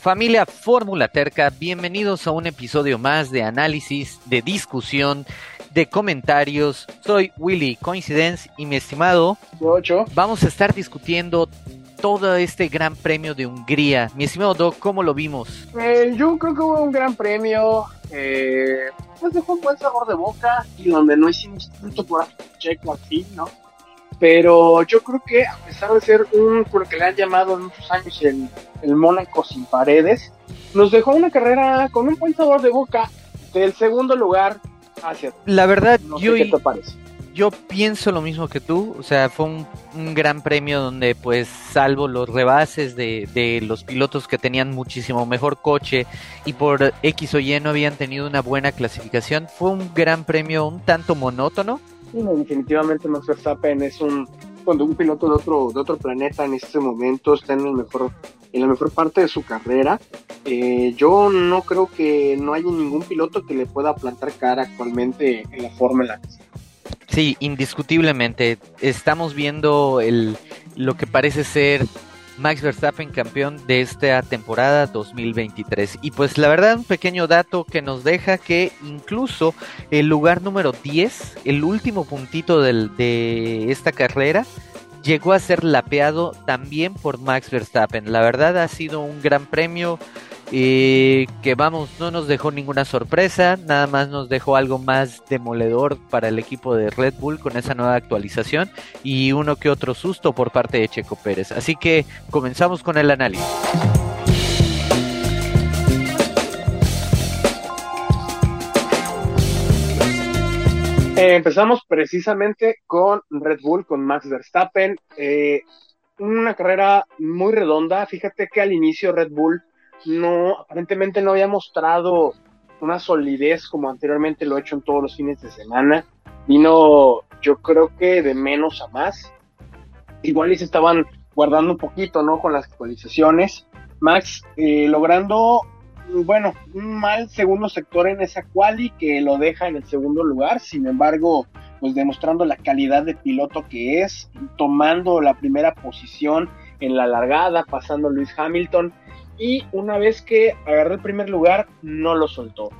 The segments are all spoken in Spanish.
Familia Fórmula Terca, bienvenidos a un episodio más de análisis, de discusión, de comentarios. Soy Willy Coincidence y mi estimado, Ocho. vamos a estar discutiendo todo este gran premio de Hungría. Mi estimado Doc, ¿cómo lo vimos? Eh, yo creo que hubo un gran premio. Eh, pues dejó un buen sabor de boca y donde no hicimos tanto por Checo aquí, ¿no? Pero yo creo que a pesar de ser un, por que le han llamado en muchos años el, el Mónaco sin paredes, nos dejó una carrera con un buen sabor de boca del segundo lugar hacia La verdad, no yo, sé qué te parece. yo pienso lo mismo que tú. O sea, fue un, un gran premio donde, pues, salvo los rebases de, de los pilotos que tenían muchísimo mejor coche y por X o Y no habían tenido una buena clasificación, fue un gran premio un tanto monótono. No, definitivamente Max Verstappen es un cuando un piloto de otro de otro planeta en este momento está en el mejor en la mejor parte de su carrera. Eh, yo no creo que no haya ningún piloto que le pueda plantar cara actualmente en la Fórmula. Sí, indiscutiblemente. Estamos viendo el, lo que parece ser Max Verstappen campeón de esta temporada 2023. Y pues la verdad, un pequeño dato que nos deja que incluso el lugar número 10, el último puntito del, de esta carrera, llegó a ser lapeado también por Max Verstappen. La verdad ha sido un gran premio. Eh, que vamos, no nos dejó ninguna sorpresa, nada más nos dejó algo más demoledor para el equipo de Red Bull con esa nueva actualización y uno que otro susto por parte de Checo Pérez. Así que comenzamos con el análisis. Eh, empezamos precisamente con Red Bull, con Max Verstappen. Eh, una carrera muy redonda. Fíjate que al inicio Red Bull no, aparentemente no había mostrado una solidez como anteriormente lo ha hecho en todos los fines de semana. Vino, yo creo que de menos a más. Igual y se estaban guardando un poquito, ¿no? Con las actualizaciones. Max eh, logrando, bueno, un mal segundo sector en esa quali que lo deja en el segundo lugar. Sin embargo, pues demostrando la calidad de piloto que es, tomando la primera posición en la largada, pasando Luis Hamilton y una vez que agarró el primer lugar, no lo soltó.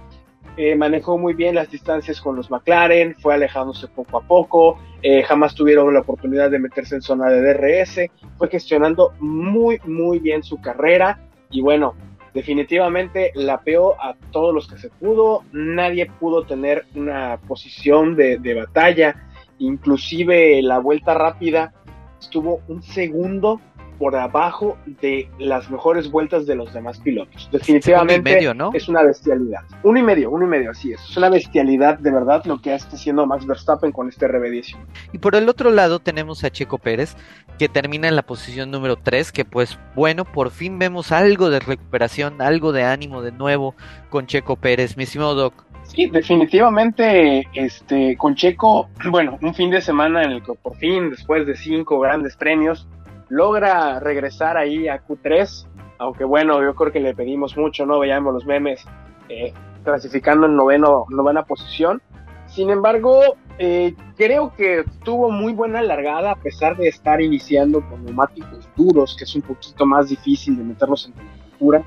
Eh, manejó muy bien las distancias con los McLaren, fue alejándose poco a poco, eh, jamás tuvieron la oportunidad de meterse en zona de DRS, fue gestionando muy, muy bien su carrera y bueno, definitivamente la peó a todos los que se pudo, nadie pudo tener una posición de, de batalla, inclusive la vuelta rápida estuvo un segundo por abajo de las mejores vueltas de los demás pilotos. Definitivamente y medio, ¿no? es una bestialidad. Uno y medio, uno y medio, así es. Es una bestialidad de verdad lo que está haciendo Max Verstappen con este RB18. Y por el otro lado tenemos a Checo Pérez, que termina en la posición número 3, que pues bueno, por fin vemos algo de recuperación, algo de ánimo de nuevo con Checo Pérez. Mi estimado Doc. Sí, definitivamente, este, con Checo, bueno, un fin de semana en el que por fin, después de cinco grandes premios, logra regresar ahí a Q3, aunque bueno, yo creo que le pedimos mucho, ¿no? Veíamos los memes eh, clasificando en noveno, novena posición. Sin embargo, eh, creo que tuvo muy buena largada a pesar de estar iniciando con neumáticos duros, que es un poquito más difícil de meterlos en temperatura.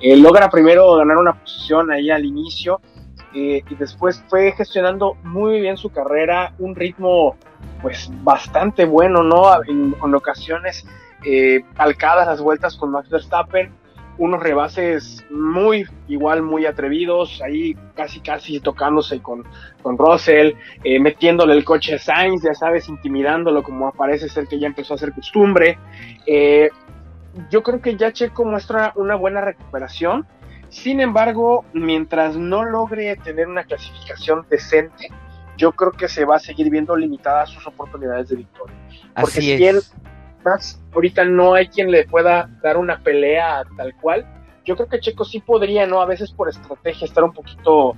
Eh, logra primero ganar una posición ahí al inicio eh, y después fue gestionando muy bien su carrera, un ritmo pues bastante bueno, ¿no? En, ocasiones eh, calcadas las vueltas con Max Verstappen, unos rebases muy, igual muy atrevidos, ahí casi casi tocándose con, con Russell, eh, metiéndole el coche a Sainz, ya sabes, intimidándolo como parece ser que ya empezó a hacer costumbre. Eh, yo creo que ya Checo muestra una buena recuperación, sin embargo, mientras no logre tener una clasificación decente, yo creo que se va a seguir viendo limitadas sus oportunidades de victoria. Porque Así si él. Max, ahorita no hay quien le pueda dar una pelea tal cual. Yo creo que Checo sí podría, ¿no? A veces por estrategia estar un poquito,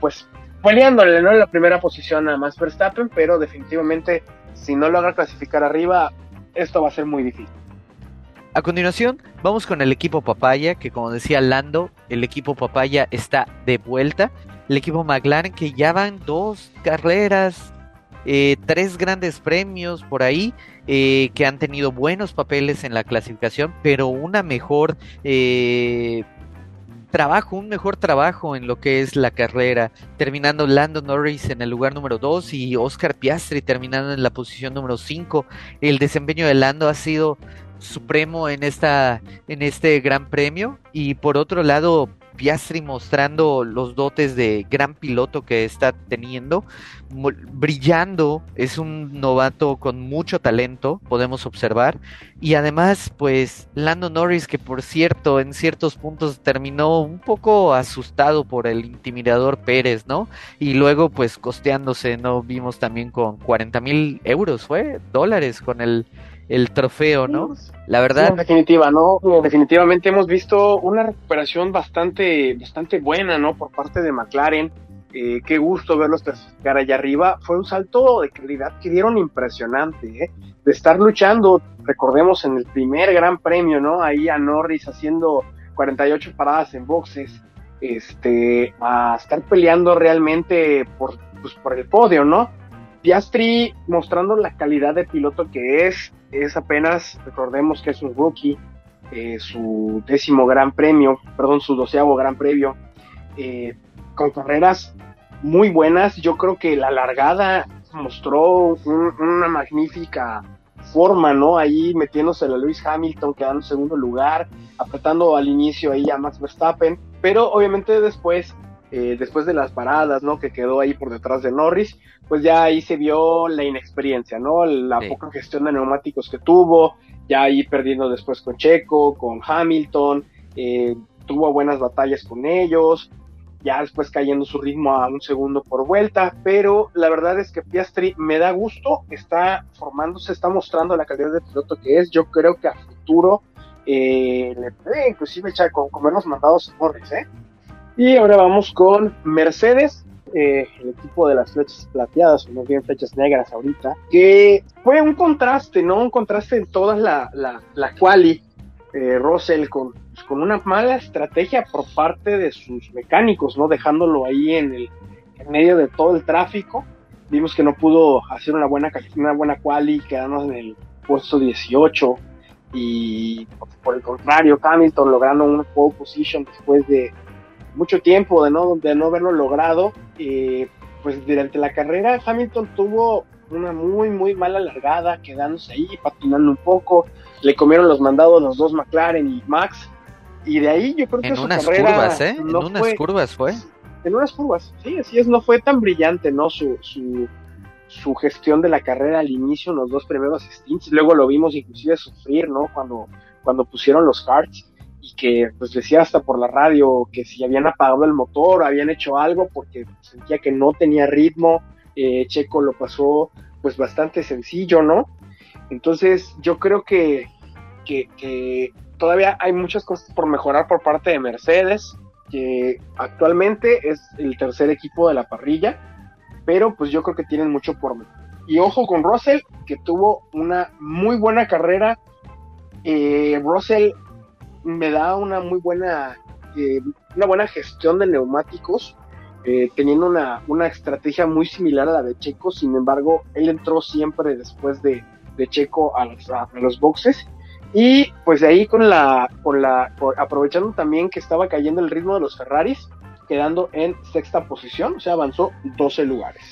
pues, peleándole, ¿no? En la primera posición a Max Verstappen, pero definitivamente si no logra clasificar arriba, esto va a ser muy difícil. A continuación, vamos con el equipo Papaya, que como decía Lando, el equipo Papaya está de vuelta. El equipo McLaren, que ya van dos carreras eh, tres grandes premios por ahí eh, que han tenido buenos papeles en la clasificación, pero una mejor eh, trabajo, un mejor trabajo en lo que es la carrera, terminando Lando Norris en el lugar número 2 y Oscar Piastri terminando en la posición número 5. El desempeño de Lando ha sido supremo en esta en este gran premio y por otro lado Piastri mostrando los dotes de gran piloto que está teniendo, brillando, es un novato con mucho talento, podemos observar, y además pues Lando Norris que por cierto en ciertos puntos terminó un poco asustado por el intimidador Pérez, ¿no? Y luego pues costeándose, ¿no? Vimos también con 40 mil euros, fue dólares con el el trofeo, ¿no? La verdad. en definitiva, ¿no? Definitivamente hemos visto una recuperación bastante, bastante buena, ¿no? Por parte de McLaren. Eh, qué gusto verlos clasificar allá arriba. Fue un salto de calidad que dieron impresionante, ¿eh? De estar luchando, recordemos en el primer gran premio, ¿no? Ahí a Norris haciendo 48 paradas en boxes, este, a estar peleando realmente por, pues, por el podio, ¿no? Piastri mostrando la calidad de piloto que es, es apenas, recordemos que es un rookie, eh, su décimo gran premio, perdón, su doceavo gran premio, eh, con carreras muy buenas. Yo creo que la largada mostró una magnífica forma, ¿no? Ahí metiéndose a Luis Hamilton, quedando en segundo lugar, apretando al inicio ahí a Max Verstappen, pero obviamente después eh, después de las paradas, ¿no? Que quedó ahí por detrás de Norris, pues ya ahí se vio la inexperiencia, ¿no? La poca gestión de neumáticos que tuvo, ya ahí perdiendo después con Checo, con Hamilton, eh, tuvo buenas batallas con ellos, ya después cayendo su ritmo a un segundo por vuelta, pero la verdad es que Piastri me da gusto, está formándose, está mostrando la calidad de piloto que es, yo creo que a futuro eh, le puede inclusive echar con comernos mandados Norris, ¿eh? Y ahora vamos con Mercedes, eh, el equipo de las flechas plateadas, o más bien flechas negras ahorita, que fue un contraste, ¿no? Un contraste en toda la, la, la quali. Eh, Russell con, pues, con una mala estrategia por parte de sus mecánicos, ¿no? Dejándolo ahí en el en medio de todo el tráfico. Vimos que no pudo hacer una buena, una buena quali, quedamos en el puesto 18 y por el contrario, Hamilton logrando una pole position después de mucho tiempo de no, de no haberlo logrado. Eh, pues durante la carrera Hamilton tuvo una muy, muy mala largada, quedándose ahí, patinando un poco. Le comieron los mandados los dos McLaren y Max. Y de ahí yo creo que en unas curvas, ¿eh? en unas curvas fue. En unas curvas, sí, así es, no fue tan brillante, ¿no? Su, su, su gestión de la carrera al inicio, en los dos primeros stints. Luego lo vimos inclusive sufrir, ¿no? Cuando, cuando pusieron los karts y que pues decía hasta por la radio que si habían apagado el motor, habían hecho algo porque sentía que no tenía ritmo, eh, Checo lo pasó pues bastante sencillo, ¿no? Entonces yo creo que, que, todavía hay muchas cosas por mejorar por parte de Mercedes, que actualmente es el tercer equipo de la parrilla, pero pues yo creo que tienen mucho por mejorar. Y ojo con Russell, que tuvo una muy buena carrera. Eh, Russell me da una muy buena, eh, una buena gestión de neumáticos, eh, teniendo una, una, estrategia muy similar a la de Checo, sin embargo, él entró siempre después de, de Checo a los, a los, boxes. Y pues de ahí con la, con la, aprovechando también que estaba cayendo el ritmo de los Ferraris, quedando en sexta posición, o sea, avanzó 12 lugares.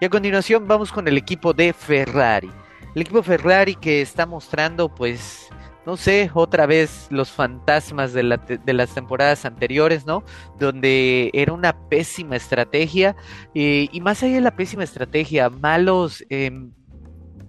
Y a continuación vamos con el equipo de Ferrari. El equipo Ferrari que está mostrando pues no sé, otra vez los fantasmas de, las temporadas anteriores, ¿no? Donde era una pésima estrategia eh, y más allá de la pésima estrategia, malos... Em,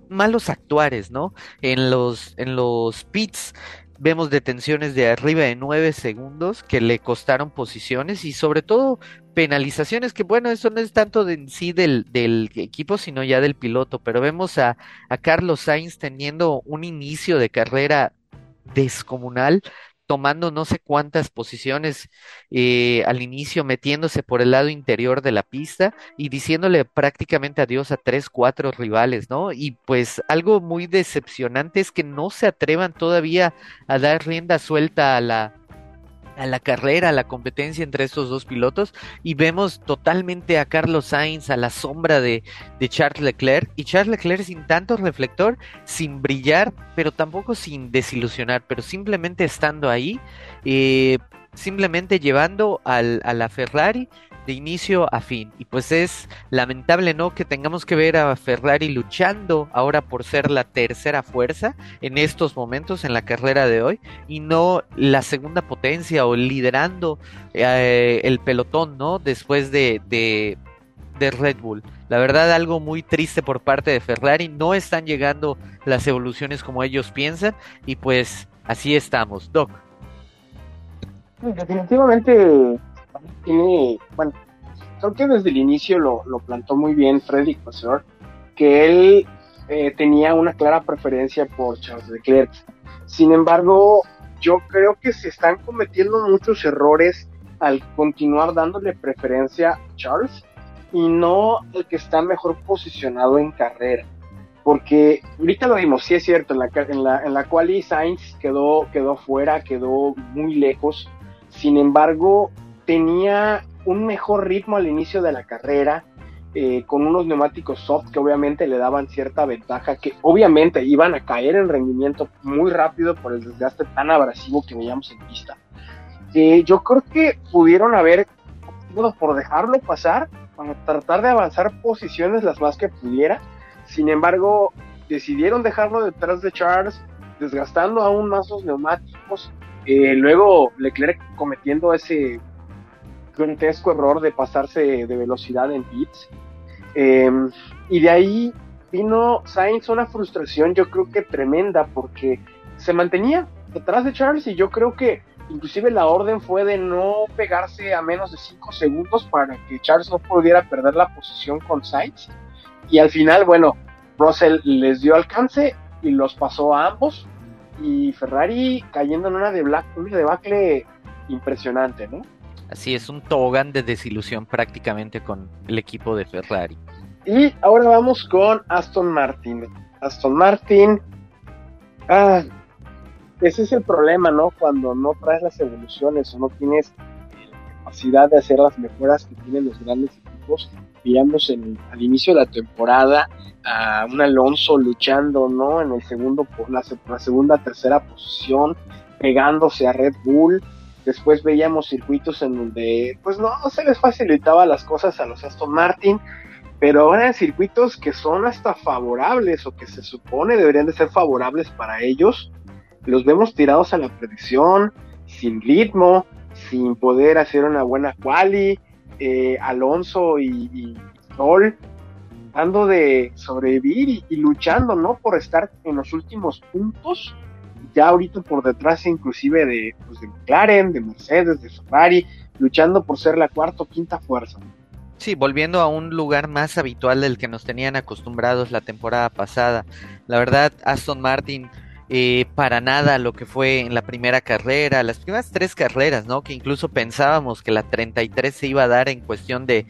malos actuares, ¿no? En los, en los pits vemos detenciones de arriba de 9 segundos que le costaron posiciones y sobre todo penalizaciones que bueno, eso no es tanto de en sí del, del, equipo, sino ya del piloto, pero vemos a, a Carlos Sainz teniendo un inicio de carrera descomunal, tomando no sé cuántas posiciones eh, al inicio, metiéndose por el lado interior de la pista y diciéndole prácticamente adiós a tres, cuatro rivales, ¿no? Y pues algo muy decepcionante es que no se atrevan todavía a dar rienda suelta a la a la carrera, a la competencia entre estos dos pilotos y vemos totalmente a Carlos Sainz a la sombra de, de, Charles Leclerc y Charles Leclerc sin tanto reflector, sin brillar, pero tampoco sin desilusionar, pero simplemente estando ahí, eh, simplemente llevando al, a la Ferrari de inicio a fin. Y pues es lamentable, ¿no? Que tengamos que ver a Ferrari luchando ahora por ser la tercera fuerza en estos momentos en la carrera de hoy y no la segunda potencia o liderando eh, el pelotón, ¿no? Después de, de, de Red Bull. La verdad, algo muy triste por parte de Ferrari. No están llegando las evoluciones como ellos piensan y pues así estamos. Doc. Definitivamente tiene, bueno, creo que desde el inicio lo, lo plantó muy bien Freddy Vasseur, que él eh, tenía una clara preferencia por Charles Leclerc. Sin embargo, yo creo que se están cometiendo muchos errores al continuar dándole preferencia a Charles y no el que está mejor posicionado en carrera. Porque ahorita lo vimos, sí es cierto, en la, en la, en la cual Sainz quedó, quedó fuera, quedó muy lejos. Sin embargo, tenía un mejor ritmo al inicio de la carrera, eh, con unos neumáticos soft que obviamente le daban cierta ventaja, que obviamente iban a caer en rendimiento muy rápido por el desgaste tan abrasivo que veíamos en pista. Eh, yo creo que pudieron haber, bueno, por dejarlo pasar, para tratar de avanzar posiciones las más que pudiera. Sin embargo, decidieron dejarlo detrás de Charles, desgastando aún más los neumáticos. Eh, luego Leclerc cometiendo ese grotesco error de pasarse de velocidad en pits. Em, y de ahí vino Sainz una frustración yo creo que tremenda porque se mantenía detrás de Charles y yo creo que inclusive la orden fue de no pegarse a menos de 5 segundos para que Charles no pudiera perder la posición con Sainz. Y al final, bueno, Russell les dio alcance y los pasó a ambos. Y Ferrari cayendo en una, de una debacle impresionante, ¿no? Así es, un tobogán de desilusión prácticamente con el equipo de Ferrari. Y ahora vamos con Aston Martin. Aston Martin. Ah, ese es el problema, ¿no? Cuando no traes las evoluciones o no tienes la capacidad de hacer las mejoras que tienen los grandes equipos. Veíamos al inicio de la temporada a un Alonso luchando, ¿no? En el segundo, la, la segunda, tercera posición, pegándose a Red Bull Después veíamos circuitos en donde pues no, se les facilitaba las cosas a los Aston Martin, pero ahora en circuitos que son hasta favorables o que se supone deberían de ser favorables para ellos, los vemos tirados a la predicción, sin ritmo, sin poder hacer una buena quali, eh, Alonso y, y Sol tratando de sobrevivir y, luchando, ¿no? Por estar en los últimos puntos ya ahorita por detrás inclusive de, pues, de McLaren, de Mercedes, de Ferrari, luchando por ser la cuarta o quinta fuerza. Sí, volviendo a un lugar más habitual del que nos tenían acostumbrados la temporada pasada. La verdad, Aston Martin eh, para nada lo que fue en la primera carrera, las primeras tres carreras, ¿no? Que incluso pensábamos que la 33 se iba a dar en cuestión de,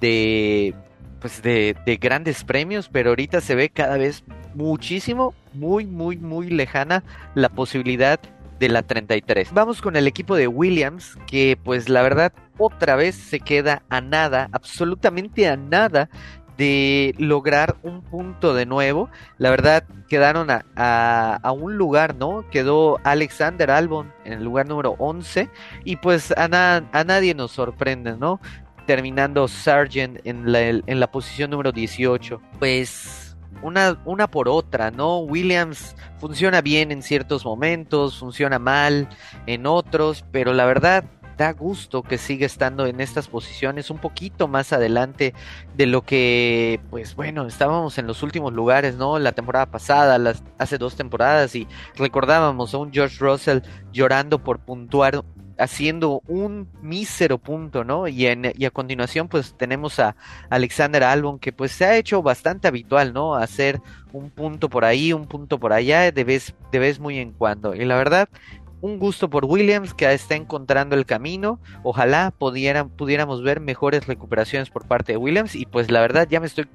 de pues de, de grandes premios, pero ahorita se ve cada vez muchísimo, muy, muy, muy lejana la posibilidad de la 33. Vamos con el equipo de Williams, que pues la verdad otra vez se queda a nada, absolutamente a nada de lograr un punto de nuevo. La verdad quedaron a, a, un lugar, ¿no? Quedó Alexander Albon en el lugar número 11 y pues a, a nadie nos sorprende, ¿no? Terminando Sargent en la, en la posición número 18. Pues una, una por otra, ¿no? Williams funciona bien en ciertos momentos, funciona mal en otros, pero la verdad da gusto que siga estando en estas posiciones un poquito más adelante de lo que, pues bueno, estábamos en los últimos lugares, ¿no? La temporada pasada, las, hace dos temporadas, y recordábamos a un George Russell llorando por puntuar haciendo un mísero punto, ¿no? Y, a continuación pues tenemos a Alexander Albon que pues se ha hecho bastante habitual, ¿no? Hacer un punto por ahí, un punto por allá, de vez, de vez muy en cuando. Y la verdad, un gusto por Williams que está encontrando el camino. Ojalá pudiéramos ver mejores recuperaciones por parte de Williams. Y pues la verdad ya me estoy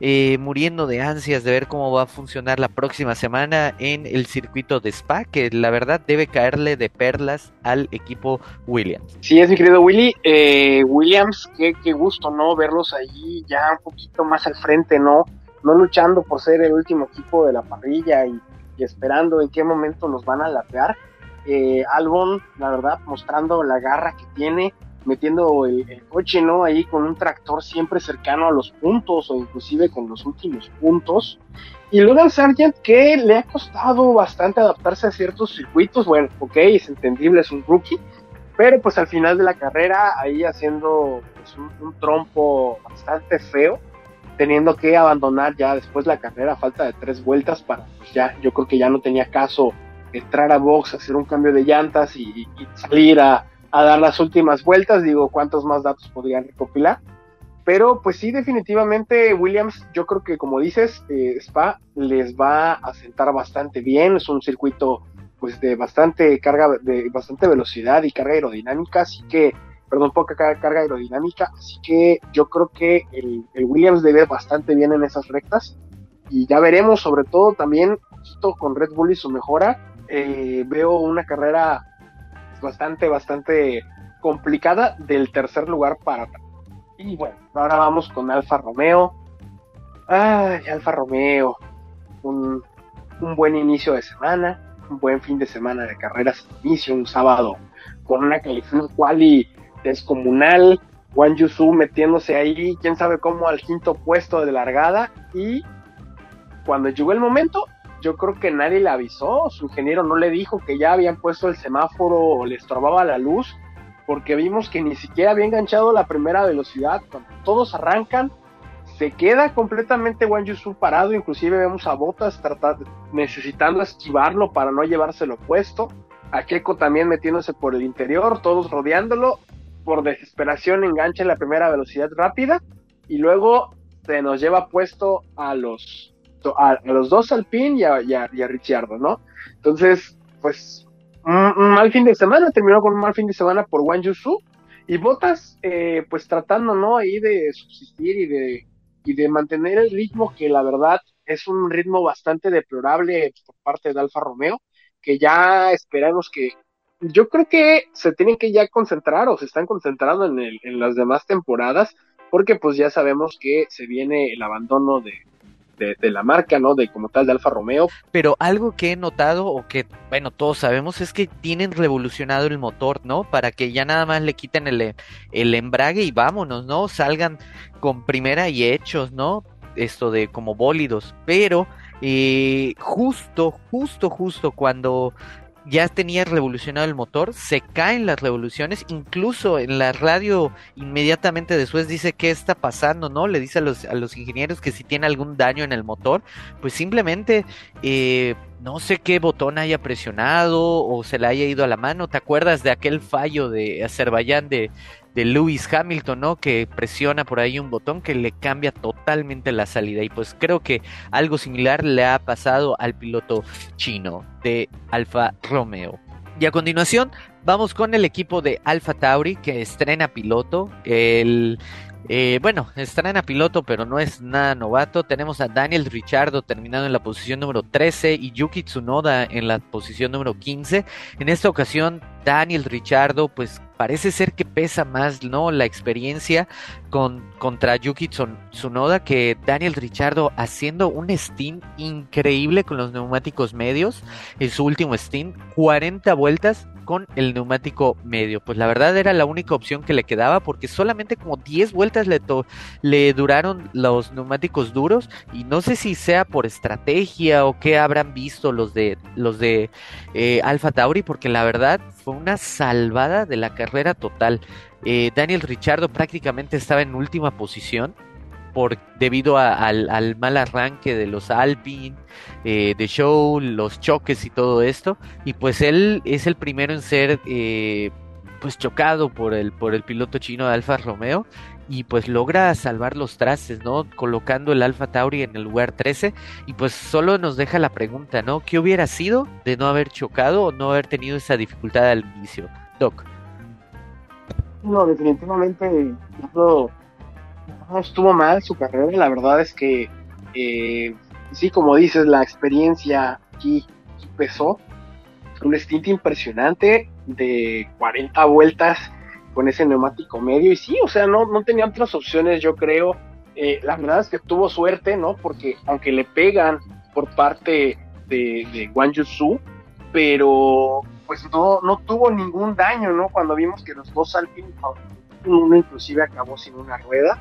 eh, muriendo de ansias de ver cómo va a funcionar la próxima semana en el circuito de Spa, que la verdad debe caerle de perlas al equipo Williams. Sí, es mi querido Willy. Eh, Williams, qué, qué gusto, ¿no? Verlos allí ya un poquito más al frente, ¿no? No luchando por ser el último equipo de la parrilla y, esperando en qué momento los van a latear. Eh, Albon, la verdad, mostrando la garra que tiene, metiendo el, coche, ¿no? Ahí con un tractor siempre cercano a los puntos o inclusive con los últimos puntos. Y Logan Sargent que le ha costado bastante adaptarse a ciertos circuitos, bueno, ok, es entendible, es un rookie, pero pues al final de la carrera ahí haciendo pues, un, trompo bastante feo, teniendo que abandonar ya después la carrera falta de tres vueltas para pues ya, yo creo que ya no tenía caso entrar a box, hacer un cambio de llantas y salir a, a dar las últimas vueltas, digo, cuántos más datos podrían recopilar. Pero pues sí, definitivamente Williams, yo creo que como dices, eh, Spa les va a sentar bastante bien, es un circuito pues de bastante carga, de bastante velocidad y carga aerodinámica, así que, perdón, poca carga aerodinámica, así que yo creo que el, Williams debe bastante bien en esas rectas y ya veremos, sobre todo también, con Red Bull y su mejora, eh, veo una carrera bastante, bastante complicada del tercer lugar para Y bueno, ahora vamos con Alfa Romeo. Ay, Alfa Romeo. Un, un buen inicio de semana, un buen fin de semana de carreras inicio, un sábado con una calificación quali descomunal. Juan Yusu metiéndose ahí, quién sabe cómo, al quinto puesto de largada. Y cuando llegó el momento, yo creo que nadie le avisó, su ingeniero no le dijo que ya habían puesto el semáforo o le estorbaba la luz, porque vimos que ni siquiera había enganchado la primera velocidad, cuando todos arrancan, se queda completamente Wang Yusu parado, inclusive vemos a Botas necesitando esquivarlo para no llevárselo puesto, a Keiko también metiéndose por el interior, todos rodeándolo, por desesperación engancha la primera velocidad rápida, y luego se nos lleva puesto a los a, los dos Alpine y a, y, a, y ¿no? Entonces, pues, un, mal fin de semana, terminó con un mal fin de semana por Wang Yusu, y Botas, eh, pues tratando, ¿no? Ahí de subsistir y de, y de mantener el ritmo que la verdad es un ritmo bastante deplorable por parte de Alfa Romeo, que ya esperamos que yo creo que se tienen que ya concentrar o se están concentrando en, el, en las demás temporadas, porque pues ya sabemos que se viene el abandono de, de, la marca, ¿no? De como tal de Alfa Romeo. Pero algo que he notado o que, bueno, todos sabemos es que tienen revolucionado el motor, ¿no? Para que ya nada más le quiten el, el embrague y vámonos, ¿no? Salgan con primera y hechos, ¿no? Esto de como bólidos. Pero eh, justo, justo, justo cuando ya tenía revolucionado el motor, se caen las revoluciones, incluso en la radio inmediatamente después dice qué está pasando, ¿no? Le dice a los, a los ingenieros que si tiene algún daño en el motor, pues simplemente eh, no sé qué botón haya presionado o se le haya ido a la mano. ¿Te acuerdas de aquel fallo de Azerbaiyán de, de Lewis Hamilton, ¿no? Que presiona por ahí un botón que le cambia totalmente la salida. Y pues creo que algo similar le ha pasado al piloto chino de Alfa Romeo. Y a continuación vamos con el equipo de Alfa Tauri que estrena piloto. Eh, bueno, estrena piloto, pero no es nada novato. Tenemos a Daniel Richardo terminado en la posición número 13 y Yuki Tsunoda en la posición número 15. En esta ocasión, Daniel Richardo, pues parece ser que pesa más, ¿no? La experiencia con, contra Yuki Tsunoda que Daniel Richardo haciendo un stint increíble con los neumáticos medios en su último stint, 40 vueltas con el neumático medio. Pues la verdad era la única opción que le quedaba porque solamente como 10 vueltas le, duraron los neumáticos duros y no sé si sea por estrategia o qué habrán visto los de los de eh, Alfa Tauri porque la verdad fue una salvada de la carrera total. Eh, Daniel Richardo prácticamente estaba en última posición por debido al, mal arranque de los Alpine, eh, de Show, los choques y todo esto. Y pues él es el primero en ser eh, pues chocado por el, por el piloto chino de Alfa Romeo y pues logra salvar los trastes, ¿no? Colocando el Alfa Tauri en el lugar 13 y pues solo nos deja la pregunta, ¿no? ¿Qué hubiera sido de no haber chocado o no haber tenido esa dificultad al inicio? Doc. No, definitivamente no no estuvo mal su carrera, la verdad es que eh, sí, como dices, la experiencia aquí, pesó. Un stint impresionante de 40 vueltas con ese neumático medio. Y sí, o sea, no, no tenía otras opciones, yo creo. Eh, la verdad es que tuvo suerte, ¿no? Porque aunque le pegan por parte de, de Guan Yusu, pero pues no, no tuvo ningún daño, ¿no? Cuando vimos que los dos Alpine, uno inclusive acabó sin una rueda,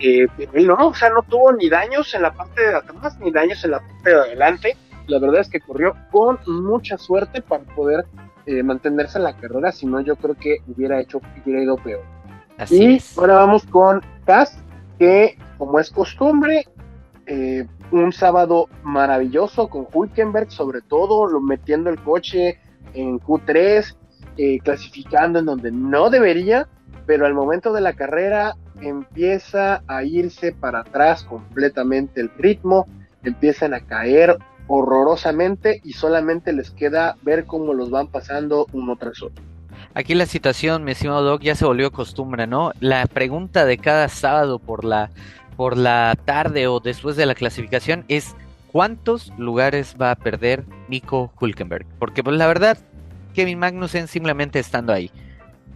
eh, no, o sea, no tuvo ni daños en la parte de atrás, ni daños en la parte de adelante. La verdad es que corrió con mucha suerte para poder eh, mantenerse en la carrera, si no yo creo que hubiera hecho, hubiera ido peor. y ahora vamos con Cass, que como es costumbre, eh, un sábado maravilloso con Hulkenberg, sobre todo, lo, metiendo el coche en Q3, eh, clasificando en donde no debería, pero al momento de la carrera empieza a irse para atrás completamente el ritmo, empiezan a caer horrorosamente y solamente les queda ver cómo los van pasando uno tras otro. Aquí la situación, mi estimado Doc, ya se volvió costumbre, ¿no? La pregunta de cada sábado por la, por la tarde o después de la clasificación es ¿cuántos lugares va a perder Nico Hulkenberg? Porque pues la verdad, Kevin Magnussen simplemente estando ahí.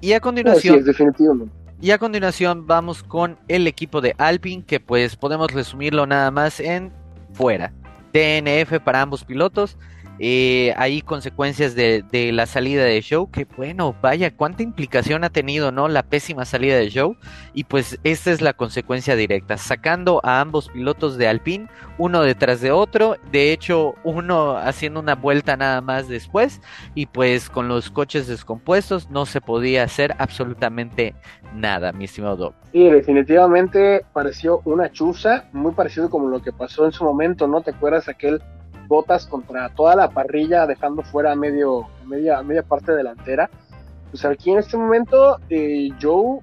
Y a continuación... definitivamente. Y a continuación vamos con el equipo de Alpine, que pues podemos resumirlo nada más en fuera. DNF para ambos pilotos. Eh, hay consecuencias de, la salida de Show, que bueno, vaya, cuánta implicación ha tenido, ¿no? La pésima salida de Show, y pues esta es la consecuencia directa, sacando a ambos pilotos de Alpine, uno detrás de otro, de hecho, uno haciendo una vuelta nada más después, y pues con los coches descompuestos no se podía hacer absolutamente nada, mi estimado Doc. Sí, definitivamente pareció una chuza, muy parecido como lo que pasó en su momento, ¿no? ¿Te acuerdas aquel botas contra toda la parrilla, dejando fuera medio, media, media parte delantera. Pues aquí en este momento, eh, Joe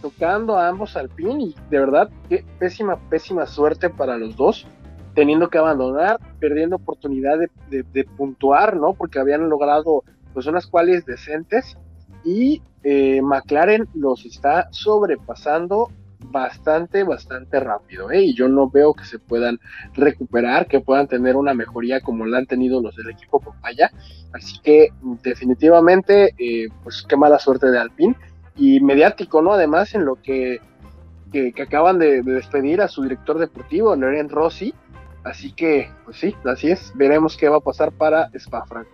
tocando a ambos al pin y de verdad, qué pésima, pésima suerte para los dos, teniendo que abandonar, perdiendo oportunidad de, de, puntuar, ¿no? Porque habían logrado pues unas cuales decentes y eh, McLaren los está sobrepasando bastante, bastante rápido. ¿eh? Y yo no veo que se puedan recuperar, que puedan tener una mejoría como la han tenido los del equipo Papaya. Así que definitivamente, eh, pues qué mala suerte de Alpine. Y mediático, ¿no? Además, en lo que, que, acaban de, despedir a su director deportivo, Loren Rossi. Así que, pues sí, así es. Veremos qué va a pasar para Spa Franco.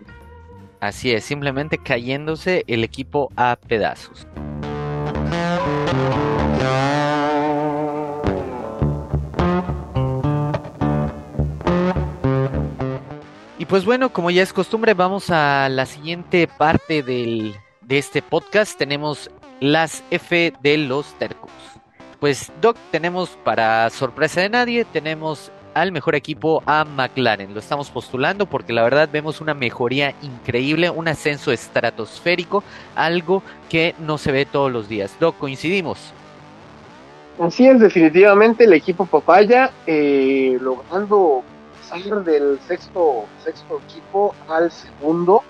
Así es, simplemente cayéndose el equipo a pedazos. Pues bueno, como ya es costumbre, vamos a la siguiente parte del, de este podcast. Tenemos las F de los tercos. Pues Doc, tenemos para sorpresa de nadie, tenemos al mejor equipo a McLaren. Lo estamos postulando porque la verdad vemos una mejoría increíble, un ascenso estratosférico, algo que no se ve todos los días. Doc, coincidimos. Así es, definitivamente el equipo Papaya eh, logrando del sexto, sexto equipo al segundo.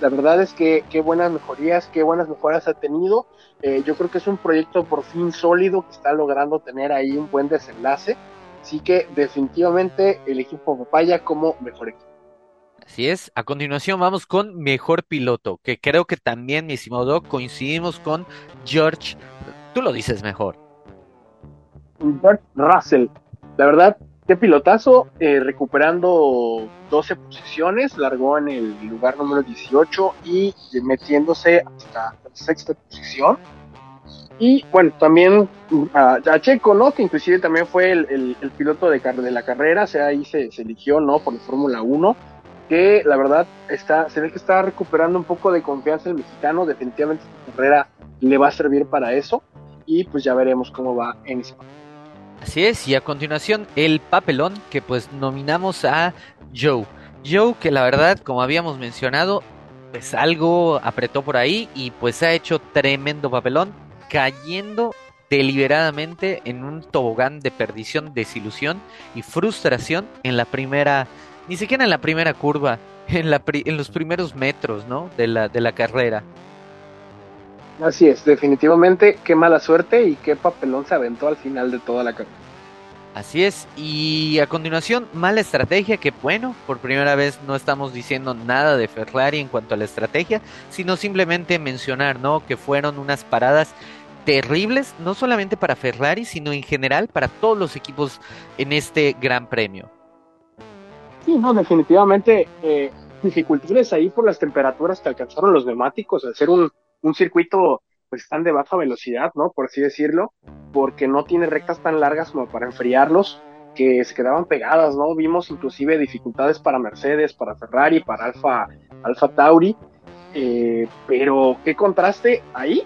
La verdad es que qué buenas mejorías, qué buenas mejoras ha tenido. Eh, yo creo que es un proyecto por fin sólido que está logrando tener ahí un buen desenlace. Así que definitivamente el equipo Papaya como mejor equipo. Así es. A continuación vamos con mejor piloto, que creo que también, mi estimado Doc, coincidimos con George. Tú lo dices mejor. George Russell. La verdad, Qué pilotazo, eh, recuperando 12 posiciones, largó en el lugar número 18 y metiéndose hasta la sexta posición. Y bueno, también a, Checo, ¿no? Que inclusive también fue el, piloto de, la carrera, o sea, ahí se, eligió, ¿no? Por la Fórmula 1, que la verdad está, se ve que está recuperando un poco de confianza el mexicano, definitivamente esta carrera le va a servir para eso, y pues ya veremos cómo va en España. Así es, y a continuación el papelón que pues nominamos a Joe. Joe que la verdad, como habíamos mencionado, pues algo apretó por ahí y pues ha hecho tremendo papelón, cayendo deliberadamente en un tobogán de perdición, desilusión y frustración en la primera, ni siquiera en la primera curva, en, la, en los primeros metros, ¿no? De la, de la carrera. Así es, definitivamente, qué mala suerte y qué papelón se aventó al final de toda la carrera. Así es, y a continuación, mala estrategia, que bueno, por primera vez no estamos diciendo nada de Ferrari en cuanto a la estrategia, sino simplemente mencionar, ¿no? Que fueron unas paradas terribles, no solamente para Ferrari, sino en general para todos los equipos en este gran premio. Sí, no, definitivamente eh, dificultades ahí por las temperaturas que alcanzaron los neumáticos, al ser un, un circuito pues están de baja velocidad, ¿no? Por así decirlo, porque no tiene rectas tan largas como para enfriarlos, que se quedaban pegadas, ¿no? Vimos inclusive dificultades para Mercedes, para Ferrari, para Alfa, Alfa Tauri, eh, pero qué contraste ahí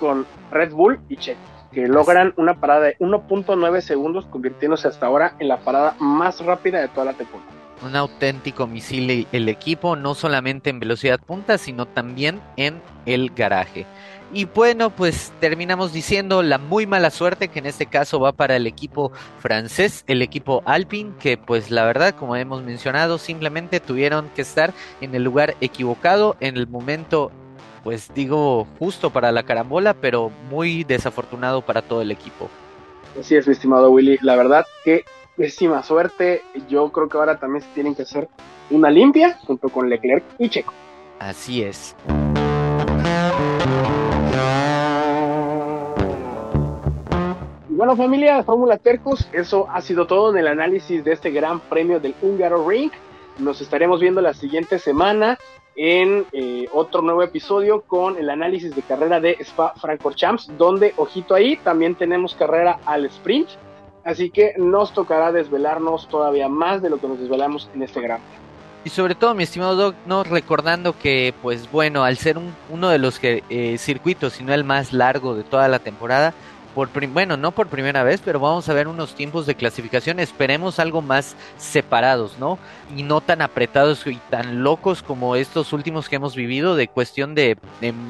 con Red Bull y Checo, que logran una parada de 1.9 segundos, convirtiéndose hasta ahora en la parada más rápida de toda la temporada. Un auténtico misil el equipo, no solamente en velocidad punta, sino también en el garaje. Y bueno, pues terminamos diciendo la muy mala suerte que en este caso va para el equipo francés, el equipo Alpine, que pues la verdad, como hemos mencionado, simplemente tuvieron que estar en el lugar equivocado, en el momento, pues digo, justo para la carambola, pero muy desafortunado para todo el equipo. Así es, mi estimado Willy. La verdad que pésima suerte. Yo creo que ahora también se tienen que hacer una limpia junto con Leclerc y Checo. Así es. bueno familia, Fórmula Tercos, eso ha sido todo en el análisis de este gran premio del Húngaro Ring. Nos estaremos viendo la siguiente semana en eh, otro nuevo episodio con el análisis de carrera de Spa Francorchamps, donde, ojito ahí, también tenemos carrera al sprint. Así que nos tocará desvelarnos todavía más de lo que nos desvelamos en este gran. Y sobre todo, mi estimado Doc, no recordando que, pues bueno, al ser un, uno de los que, eh, circuitos, sino el más largo de toda la temporada, por bueno, no por primera vez, pero vamos a ver unos tiempos de clasificación, esperemos algo más separados, ¿no? Y no tan apretados y tan locos como estos últimos que hemos vivido, de cuestión de,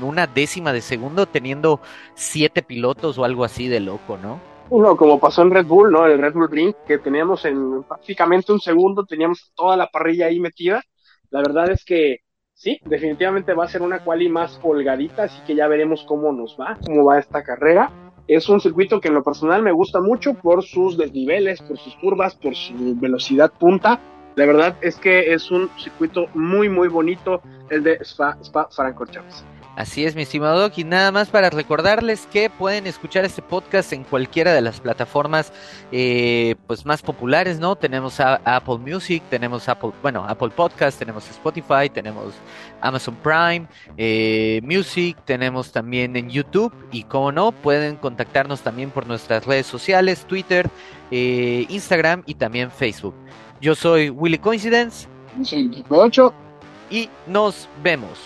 una décima de segundo teniendo siete pilotos o algo así de loco, ¿no? Uno, como pasó en Red Bull, ¿no? El Red Bull Ring, que teníamos en prácticamente un segundo, teníamos toda la parrilla ahí metida. La verdad es que sí, definitivamente va a ser una quali más holgadita, así que ya veremos cómo nos va, cómo va esta carrera. Es un circuito que en lo personal me gusta mucho por sus desniveles, por sus curvas, por su velocidad punta. La verdad es que es un circuito muy, muy bonito el de Spa, Spa Francorchamps. Así es, mi estimado Doc. Y nada más para recordarles que pueden escuchar este podcast en cualquiera de las plataformas eh, pues más populares, ¿no? Tenemos a Apple Music, tenemos Apple, bueno, Apple Podcast, tenemos Spotify, tenemos Amazon Prime, eh, Music, tenemos también en YouTube. Y como no, pueden contactarnos también por nuestras redes sociales, Twitter, eh, Instagram y también Facebook. Yo soy Willy Coincidence. Soy 8. Y nos vemos.